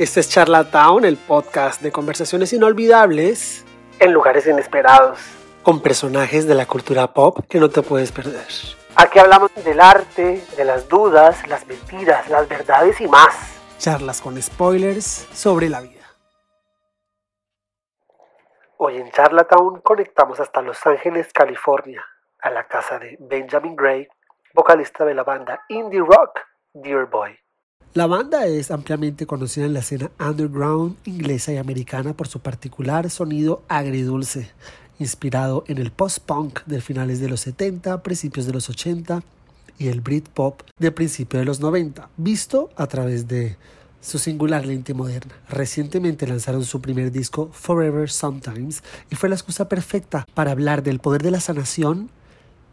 Este es Charlatown, el podcast de conversaciones inolvidables en lugares inesperados, con personajes de la cultura pop que no te puedes perder. Aquí hablamos del arte, de las dudas, las mentiras, las verdades y más. Charlas con spoilers sobre la vida. Hoy en Charlatown conectamos hasta Los Ángeles, California, a la casa de Benjamin Gray, vocalista de la banda indie rock Dear Boy. La banda es ampliamente conocida en la escena underground inglesa y americana por su particular sonido agridulce, inspirado en el post-punk de finales de los 70, principios de los 80 y el Britpop de principios de los 90, visto a través de su singular lente moderna. Recientemente lanzaron su primer disco Forever Sometimes y fue la excusa perfecta para hablar del poder de la sanación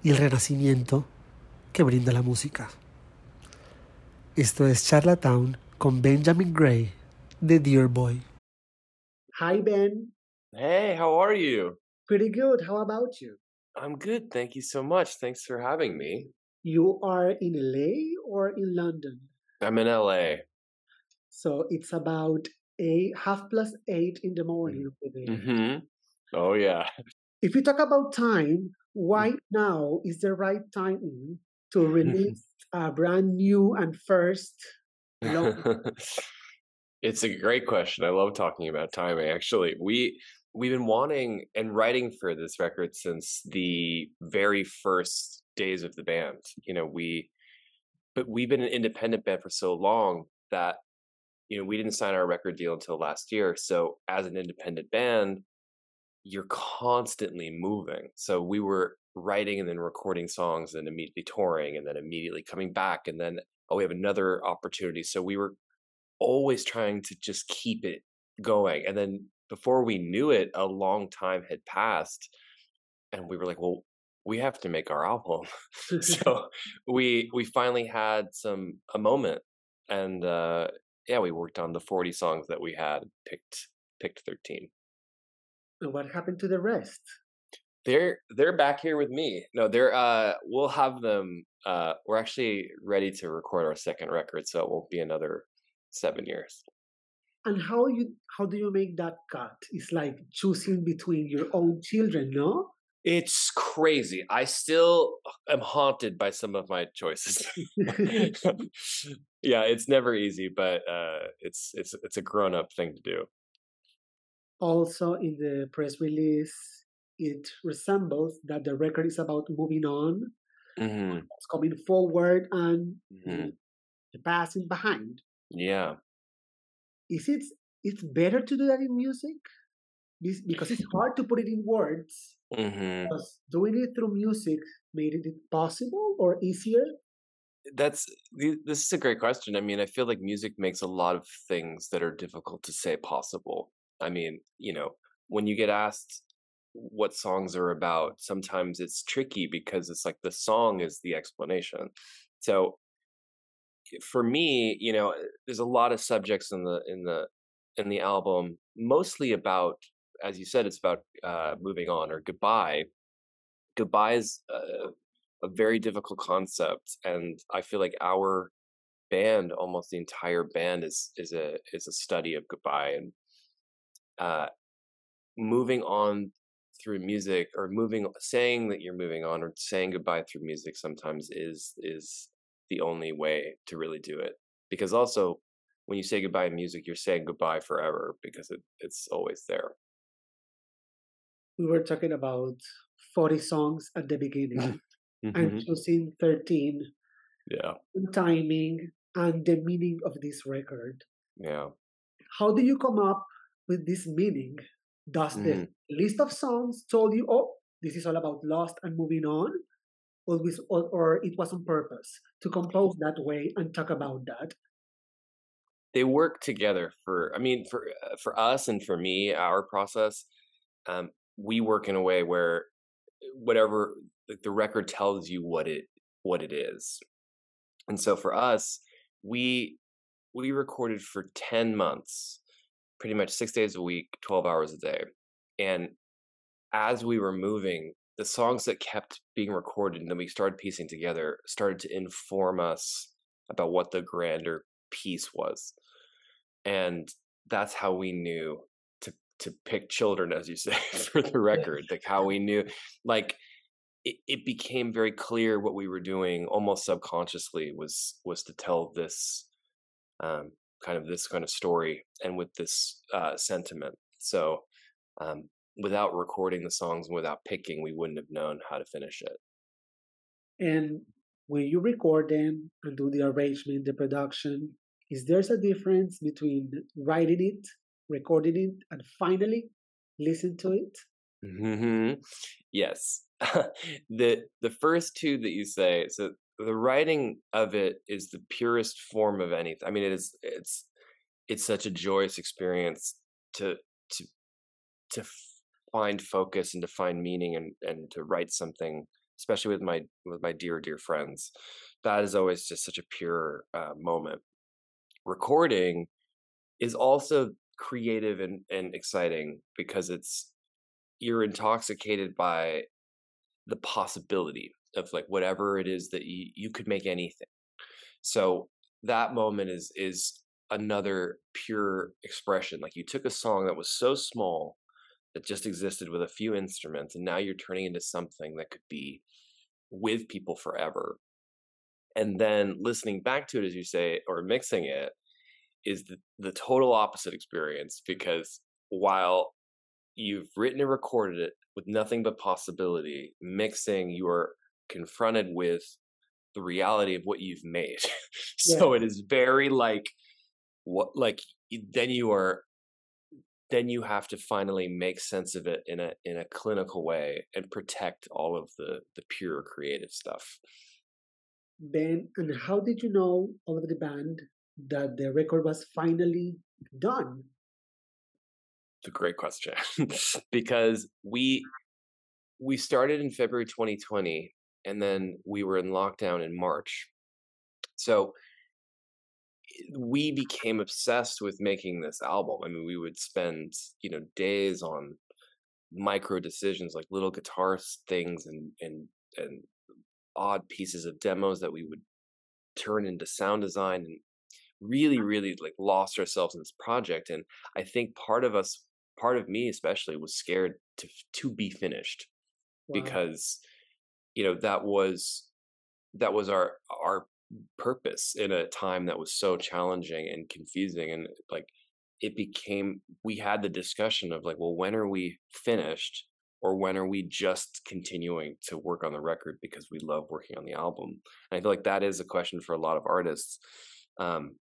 y el renacimiento que brinda la música. Esto es Charlatown con Benjamin Grey de Dear Boy. Hi, Ben. Hey, how are you? Pretty good. How about you? I'm good. Thank you so much. Thanks for having me. You are in LA or in London? I'm in LA. So it's about a half plus eight in the morning Mm-hmm. Oh, yeah. If you talk about time, why now is the right time to mm-hmm. release a brand new and first it's a great question. I love talking about timing. Actually, we we've been wanting and writing for this record since the very first days of the band. You know, we but we've been an independent band for so long that you know, we didn't sign our record deal until last year. So as an independent band, you're constantly moving. So we were writing and then recording songs and immediately touring and then immediately coming back and then oh we have another opportunity. So we were always trying to just keep it going and then before we knew it a long time had passed and we were like well we have to make our album. So we we finally had some a moment and uh yeah we worked on the 40 songs that we had picked picked 13 and what happened to the rest they're they're back here with me. No, they're uh we'll have them uh we're actually ready to record our second record, so it won't be another seven years. And how you how do you make that cut? It's like choosing between your own children, no? It's crazy. I still am haunted by some of my choices. yeah, it's never easy, but uh it's it's it's a grown up thing to do. Also in the press release it resembles that the record is about moving on, mm-hmm. it's coming forward and mm-hmm. passing behind. Yeah. Is it it's better to do that in music? Because it's hard to put it in words. Mm-hmm. Because doing it through music made it possible or easier? That's this is a great question. I mean, I feel like music makes a lot of things that are difficult to say possible. I mean, you know, when you get asked what songs are about sometimes it's tricky because it's like the song is the explanation. So for me you know there's a lot of subjects in the in the in the album mostly about as you said it's about uh moving on or goodbye. Goodbye is a, a very difficult concept and i feel like our band almost the entire band is is a is a study of goodbye and uh moving on through music or moving saying that you're moving on or saying goodbye through music sometimes is is the only way to really do it. Because also when you say goodbye in music you're saying goodbye forever because it, it's always there. We were talking about 40 songs at the beginning and mm-hmm. choosing 13 yeah. timing and the meaning of this record. Yeah. How do you come up with this meaning does the Mhm. list of songs told you, oh, this is all about lost and moving on? Or, was, or, or it was on purpose to compose that way and talk about that? they work together for i mean for uh, for us and for me our process um we work in a way where whatever like the record tells you what it what it is and so for us we we recorded for 10 months pretty much 6 days a week 12 hours a day. And as we were moving the songs that kept being recorded and then we started piecing together started to inform us about what the grander piece was. And that's how we knew to to pick children as you say for the record like how we knew like it, it became very clear what we were doing almost subconsciously was was to tell this um, kind of this kind of story and with this uh, sentiment. So um, without recording the songs and without picking we wouldn't have known how to finish it. And when you record them and do the arrangement the production is there's a difference between writing it recording it and finally listen to it? Mm-hmm. yes. The the first two that you say so the writing of it is the purest form of anything i mean it is it's it's such a joyous experience to to to find focus and to find meaning and and to write something especially with my with my dear dear friends. That is always just such a pure uh, moment. Recording is also creative and, and exciting because it's you're intoxicated by the possibility of like whatever it is that you, you could make anything. So that moment is is another pure expression like you took a song that was so small that just existed with a few instruments and now you're turning into something that could be with people forever. And then listening back to it as you say or mixing it is the, the total opposite experience because while you've written and recorded it with nothing but possibility mixing you are confronted with the reality of what you've made. So yeah. it is very like what like then you are then you have to finally make sense of it in a in a clinical way and protect all of the the pure creative stuff. Ben and how did you know all of the band that the record was finally done? It's a great question. Because we we started in february 2020 and then we were in lockdown in march so eh, we became obsessed with making this album. I mean, we would spend, you know, days on micro decisions like little guitar things and and and odd pieces of demos that we would turn into sound design and really really like lost ourselves in this project and i think part of us part of me especially was scared to to be finished wow. because you know that was that was our our purpose in a time that was so challenging and confusing and like it became we had the discussion of like well when are we finished or when are we just continuing to work on the record because we love working on the album? And i feel like that is a question for a lot of artists um,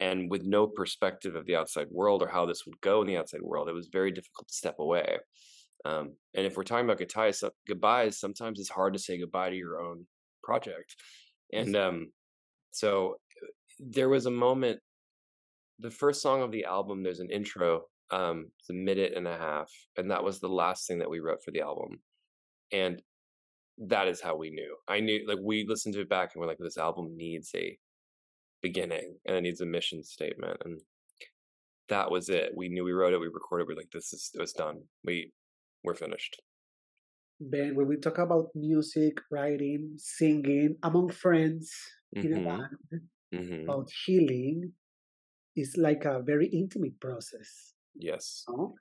and with no perspective of the outside world or how this would go in the outside world it was very difficult to step away um, and if we're talking about goodbyes, goodbyes sometimes it's hard to say goodbye to your own project. And um, so there was a moment the first song of the album there's an intro um it's a minute and a half and that was the last thing that we wrote for the album. And that is how we knew. I knew like we listened to it back and we're like this album needs a beginning and it needs a mission statement. And that was it. We knew we wrote it we recorded we're like this is it was done. We we're finished ben when we talk about music writing singing among friends mm-hmm. in a band mm-hmm. about healing is like a very intimate process. Yes. You know?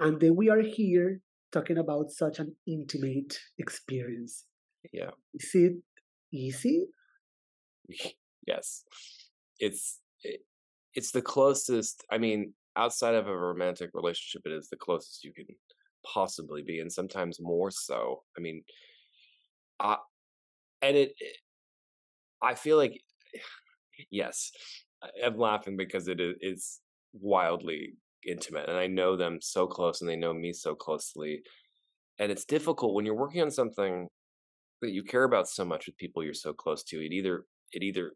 And then we are here talking about such an intimate experience. Yeah. Is it easy? yes. It's it, it's the closest, I mean, outside of a romantic relationship it is the closest you can possibly be and sometimes more so. I mean, I and it, it I feel like yes, I'm laughing because it is wildly intimate, and I know them so close, and they know me so closely, and it's difficult when you're working on something that you care about so much with people you're so close to. It either it either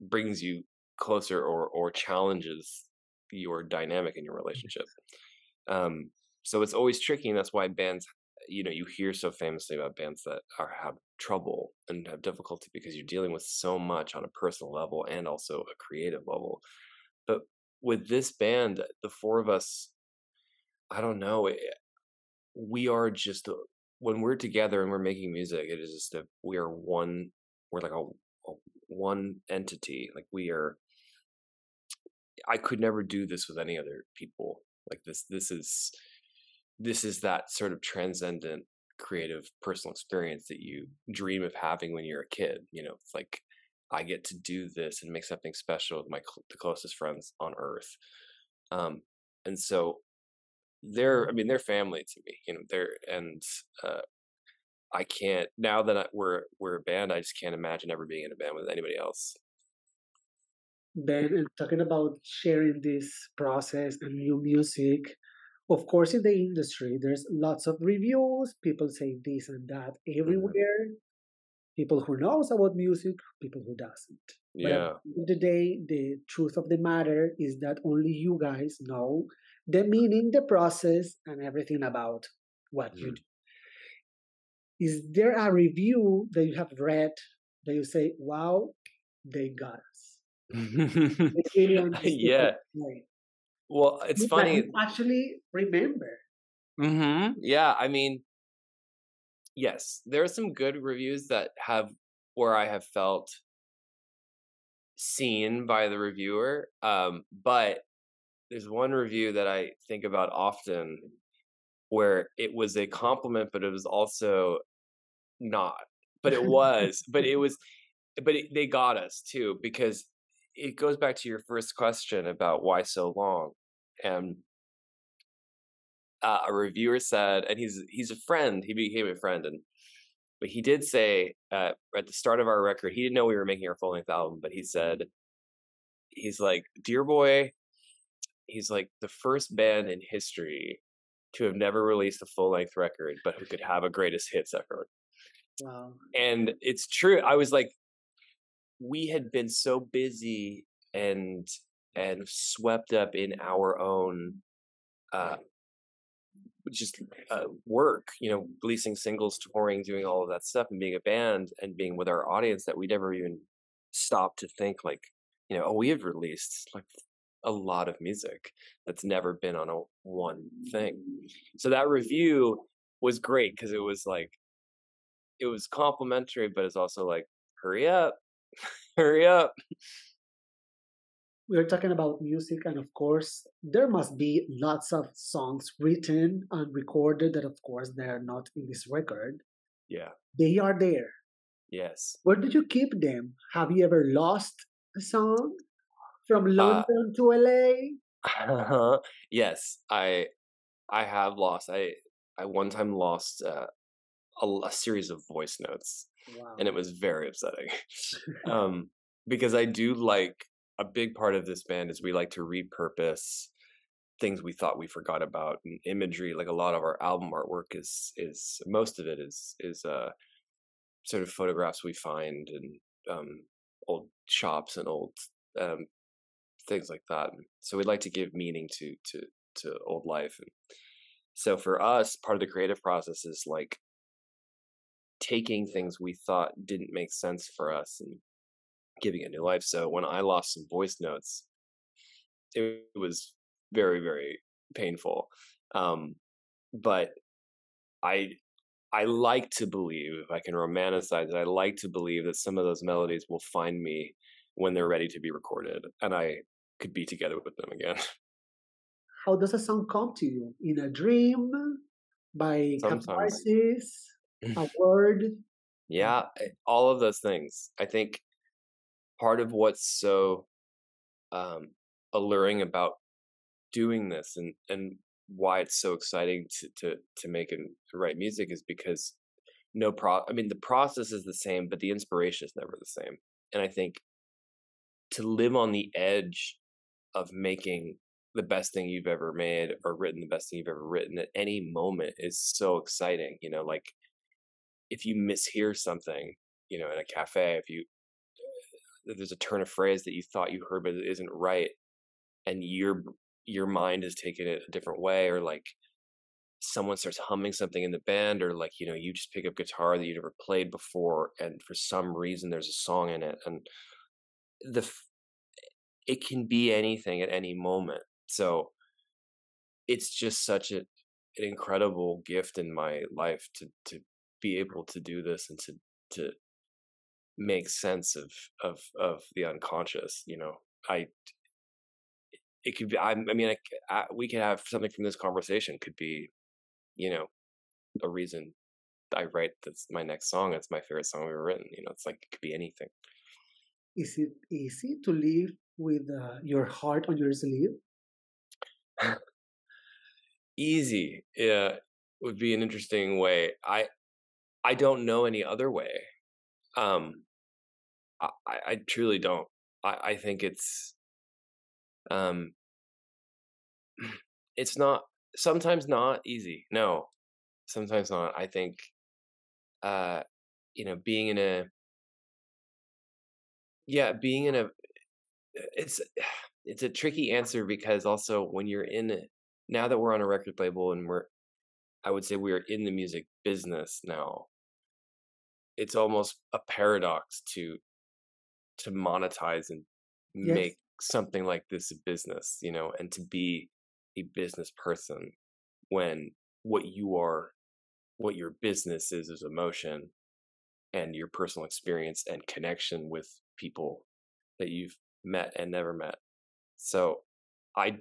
brings you closer or or challenges your dynamic in your relationship. Um, so it's always tricky, and that's why bands you know you hear so famously about bands that are have trouble and have difficulty because you're dealing with so much on a personal level and also a creative level but with this band the four of us i don't know it, eh, we are just when we're together and we're making music it is just we are one we're like a, a one entity like we are I could never do this with any other people. Like this, this is this is that sort of transcendent creative personal experience that you dream of having when you're a kid. You know, it's like I get to do this and make something special with my cl- the closest friends on earth. Um, and so they're, I mean, they're family to me. You know, they're and uh, I can't now that I, we're we're a band. I just can't imagine ever being in a band with anybody else. Ben, and talking about sharing this process and new music, of course, in the industry, there's lots of reviews. People say this and that mm-hmm. everywhere. Mm-hmm. People who knows about music, people who doesn't. Yeah. But at the, the day, the truth of the matter is that only you guys know the meaning, the process, and everything about what mm-hmm. you do. Is there a review that you have read that you say, "Wow, they got us"? yeah. Well, it's funny. actually remember. Mm-hmm. Yeah, I mean, yes, there are some good reviews that have where I have felt seen by the reviewer. Um, but there's one review that I think about often where it was a compliment, but it was also not. But it was, but it was, but it, they got us too because it goes back to your first question about why so long and uh, a reviewer said, and he's he's a friend. He became a friend, and but he did say uh, at the start of our record, he didn't know we were making our full length album, but he said, he's like, "Dear boy," he's like the first band in history to have never released a full length record, but who could have a greatest hits record. Wow. And it's true. I was like, we had been so busy and and swept up in our own uh, just uh, work, you know, releasing singles, touring, doing all of that stuff, and being a band and being with our audience that we never even stopped to think like, you know, oh, we have released like a lot of music that's never been on a one thing. So that review was great because it was like, it was complimentary, but it's also like, hurry up, hurry up we are talking about music, and of course, there must be lots of songs written and recorded that, of course, they are not in this record. Yeah. They are there. Yes. Where did you keep them? Have you ever lost a song from uh London uh, to LA? Yes, I I have lost. I I one time lost uh, a, a, series of voice notes, wow. and it was very upsetting. um, because I do like a big part of this band is we like to repurpose things we thought we forgot about and imagery like a lot of our album artwork is is most of it is is uh sort of photographs we find and um old shops and old um things like that so we'd like to give meaning to to to old life and so for us part of the creative process is like taking things we thought didn't make sense for us and giving it new life. So when I lost some voice notes, it was very, very painful. Um, but I I like to believe, if I can romanticize it, I like to believe that some of those melodies will find me when they're ready to be recorded and I could be together with them again. How does a song come to you? In a dream? By catharsis? a word? Yeah, eh, all of those things. I think part of what's so um, alluring about doing this and and why it's so exciting to to to make and to write music is because no pro I mean the process is the same but the inspiration is never the same. And I think to live on the edge of making the best thing you've ever made or written the best thing you've ever written at any moment is so exciting you know like if you mishear something you know in a cafe if you there's a turn of phrase that you thought you heard but it isn't right and your your mind is taking it a different way or like someone starts humming something in the band or like you know you just pick up guitar that you never played before and for some reason there's a song in it and the it can be anything at any moment so it's just such a, an incredible gift in my life to to be able to do this and to to make sense of of of the unconscious you know i it could be. I, I mean, I, I, we could have something from this conversation. Could be, you know, a reason I write that's my next song. It's my favorite song we've ever written. You know, it's like it could be anything. Is it easy to live with uh, your heart on your sleeve? easy, yeah, would be an interesting way. I I don't know any other way. Um, I I truly don't. I I think it's um it's not sometimes not easy. No, sometimes not. I think uh you know being in a yeah being in a it's it's a tricky answer because also when you're in it now that we're on a record label and we're i would say we're in the music business now it's almost a paradox to to monetize and yes. make something like this a business you know and to be a business person when what you are what your business is is emotion and your personal experience and connection with people that you've met and never met. So I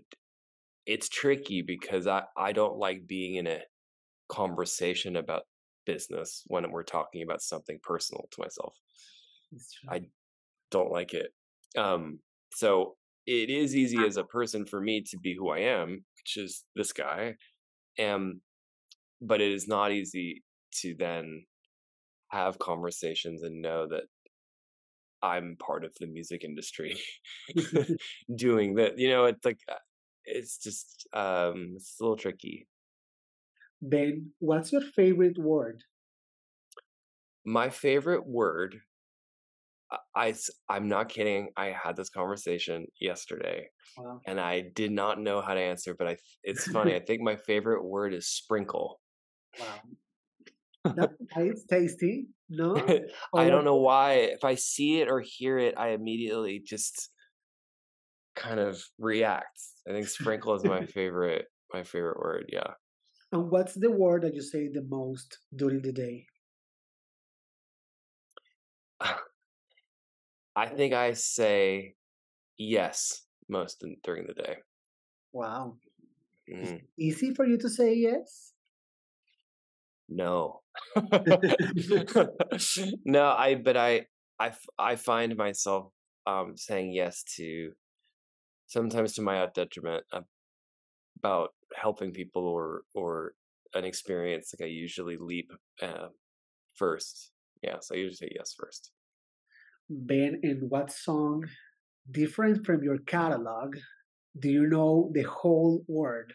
it's tricky because I I don't like being in a conversation about business when we're talking about something personal to myself. I don't like it. Um so it is easy as a person for me to be who I am, which is this guy. Um but it is not easy to then have conversations and know that I'm part of the music industry doing that. You know, it's like uh, it's just um it's a little tricky. Ben, what's your favorite word? My favorite word I I'm not kidding. I had this conversation yesterday, wow. and I did not know how to answer. But I, it's funny. I think my favorite word is sprinkle. Wow. That's tasty. No, I don't know why. If I see it or hear it, I immediately just kind of react. I think sprinkle is my favorite. My favorite word. Yeah. And what's the word that you say the most during the day? I think I say yes most in, during the day. Wow. Mm. easy for you to say yes? no no i but I, I i find myself um saying yes to sometimes to my detriment about helping people or or an experience like i usually leap uh, first yeah so i usually say yes first ben in what song different from your catalog do you know the whole word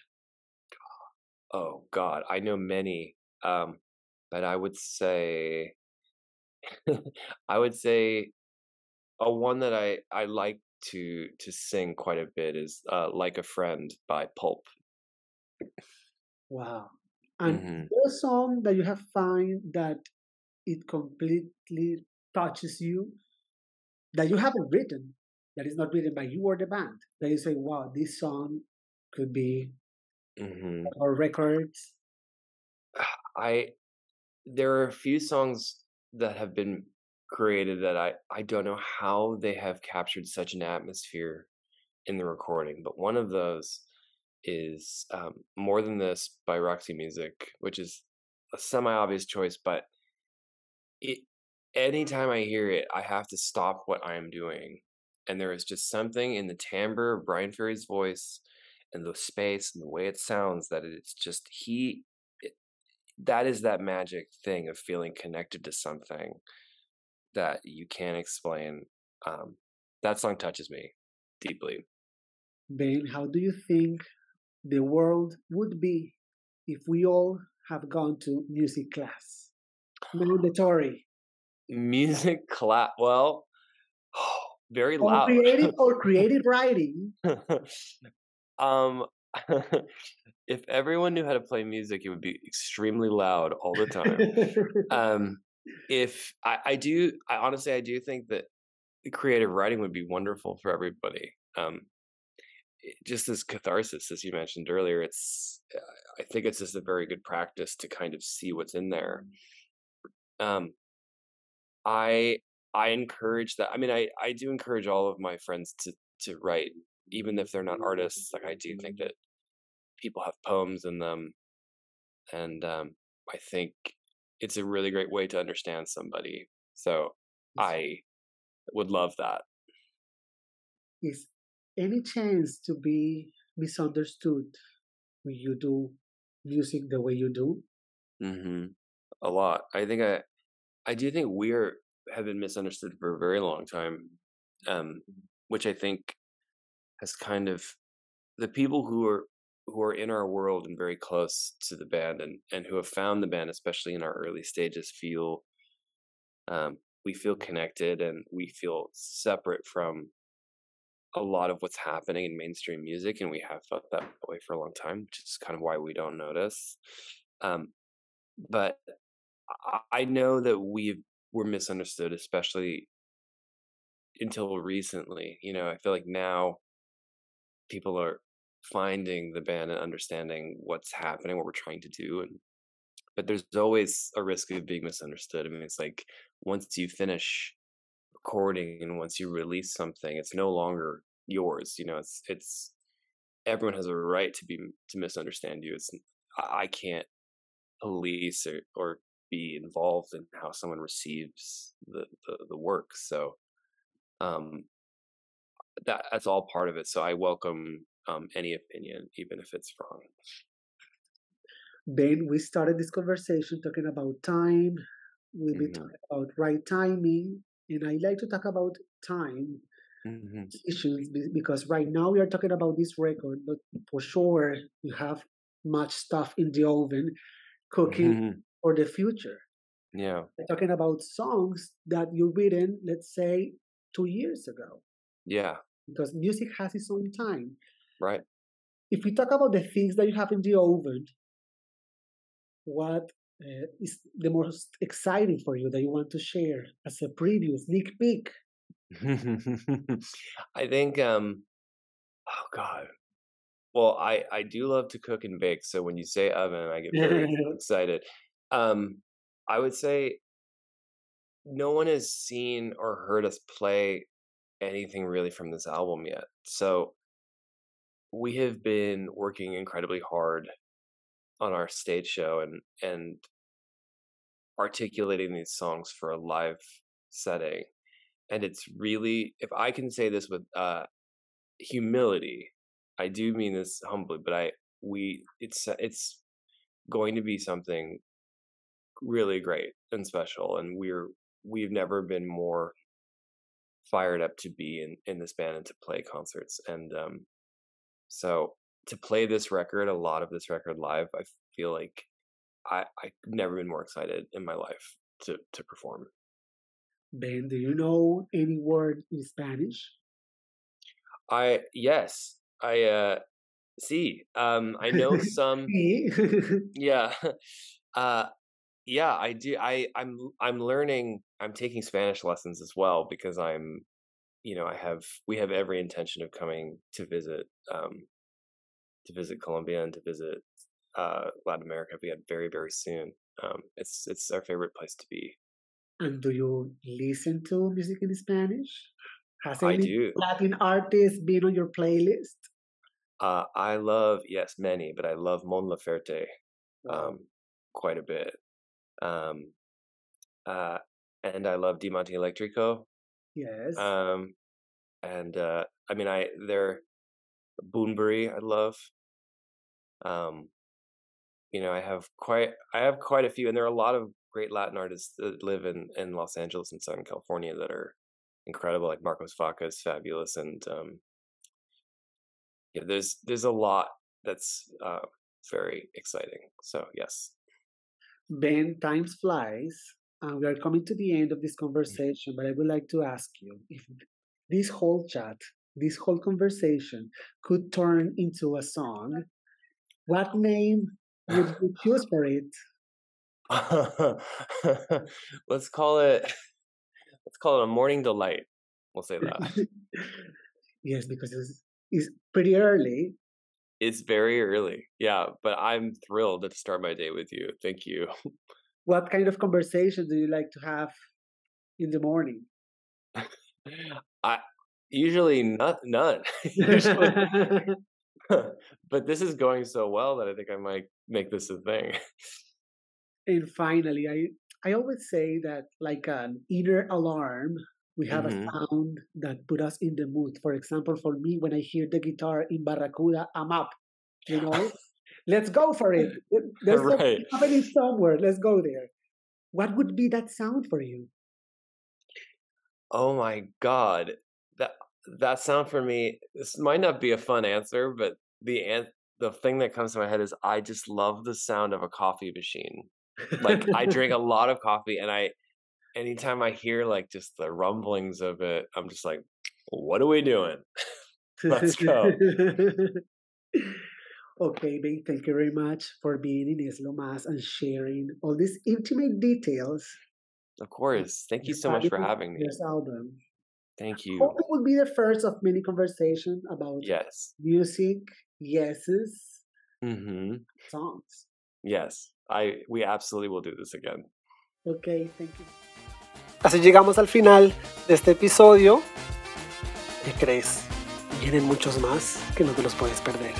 oh god i know many um, but I would say, I would say, a one that I I like to to sing quite a bit is uh, "Like a Friend" by Pulp. Wow! And mm-hmm. what song that you have found that it completely touches you that you haven't written, that is not written by you or the band, that you say, "Wow, this song could be mm-hmm. or records." I there are a few songs that have been created that I I don't know how they have captured such an atmosphere in the recording, but one of those is um, "More Than This" by Roxy Music, which is a semi-obvious choice, but it anytime I hear it, I have to stop what I am doing, and there is just something in the timbre of Bryan Ferry's voice and the space and the way it sounds that it's just he that is that magic thing of feeling connected to something that you can't explain. Um, that song touches me deeply. Ben, how do you think the world would be if we all have gone to music class? Mandatory. Music class. Well, very loud. Creative or creative writing. um, if everyone knew how to play music, it would be extremely loud all the time. um, if I, I, do, I honestly, I do think that creative writing would be wonderful for everybody. Um, just as catharsis, as you mentioned earlier, it's, I think it's just a very good practice to kind of see what's in there. Um, I, I encourage that. I mean, I, I do encourage all of my friends to, to write even if they're not artists, like I do think that people have poems in them, and um, I think it's a really great way to understand somebody. So I would love that. Is any chance to be misunderstood when you do music the way you do? Mm-hmm. A lot. I think I, I do think we're have been misunderstood for a very long time, um, which I think has kind of the people who are who are in our world and very close to the band and and who have found the band, especially in our early stages, feel um, we feel connected and we feel separate from a lot of what's happening in mainstream music, and we have felt that way for a long time, which is kind of why we don't notice. Um, but I know that we were misunderstood, especially until recently. You know, I feel like now people are finding the band and understanding what's happening, what we're trying to do, and but there's always a risk of being misunderstood. I mean, it's like once you finish recording and once you release something, it's no longer yours. You know, it's it's everyone has a right to be to misunderstand you. It's I can't police or, or be involved in how someone receives the, the, the work. So um, that that's all part of it. So I welcome um, any opinion, even if it's wrong. Ben, we started this conversation talking about time. We've been mm-hmm. talking about right timing, and I like to talk about time mm-hmm. issues because right now we are talking about this record, but for sure you have much stuff in the oven cooking mm-hmm. For the future. Yeah. We're talking about songs that you've written, let's say, two years ago. Yeah. Because music has its own time. Right. If we talk about the things that you have in the oven, what uh, is the most exciting for you that you want to share as a preview, sneak peek? I think, um, oh God, well, I I do love to cook and bake, so when you say oven, I get very excited. Um, I would say no one has seen or heard us play anything really from this album yet. So we have been working incredibly hard on our stage show and and articulating these songs for a live setting. And it's really if I can say this with uh humility, I do mean this humbly, but I we it's it's going to be something really great and special, and we're we've never been more fired up to be in in this band and to play concerts, and um, so to play this record, a lot of this record live, I feel like I I've never been more excited in my life to to perform. Ben, do you know any word in Spanish? I yes, I uh see. Um I know some Yeah. Uh yeah, I do I I'm I'm learning I'm taking Spanish lessons as well because I'm you know, I have we have every intention of coming to visit um to visit Colombia and to visit uh Latin America again very very soon. Um it's it's our favorite place to be. And do you listen to music in Spanish? Has I any do. Latin artist been on your playlist? Uh, I love yes, many, but I love Mon Laferte um, quite a bit. Um, uh, and I love Diamante Electrico. Yes. Um, and uh, I mean, I they're Bunbury. I love. Um, you know, I have quite I have quite a few, and there are a lot of great Latin artists that live in in Los Angeles and Southern California that are incredible. Like Marcos Vaca is fabulous, and um, yeah, there's there's a lot that's uh, very exciting. So yes. Ben, time flies, and we are coming to the end of this mm. conversation. But I would like to ask you if this whole chat, this whole conversation, could turn into a song. What name would you choose for it? let's call it let's call it a morning delight. We'll say that. yes, because it's, it's pretty early. It's very early. Yeah, but I'm thrilled to start my day with you. Thank you. What kind of conversation do you like to have in the morning? I Usually not none. Usually, but this is going so well that I think I might make this a thing. And finally, I I always say that like an inner alarm, we have Mhm. a sound that put us in the mood. For example, for me, when I hear the guitar in Barracuda, I'm up. You know, let's go for it. There- There's something right. happening somewhere. Let's go there. What would be that sound for you? Oh my god. That that sound for me this might not be a fun answer, but the an- the thing that comes to my head is I just love the sound of a coffee machine. Like I drink a lot of coffee and I anytime I hear like just the rumblings of it, I'm just like, what are we doing? Let's go. okay, babe, thank you very much for being in Islo Mas and sharing all these intimate details. Of course. Thank you so much for having me. This album. Thank you. Hope it will be the first of many conversations about Yes. music, yeses, Mhm. songs. Yes. I we absolutely will do this again. Okay, thank you. Así llegamos al final de este episodio. ¿Qué crees? Vienen muchos más que no te los puedes perder.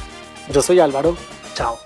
Yo soy Álvaro. Chao.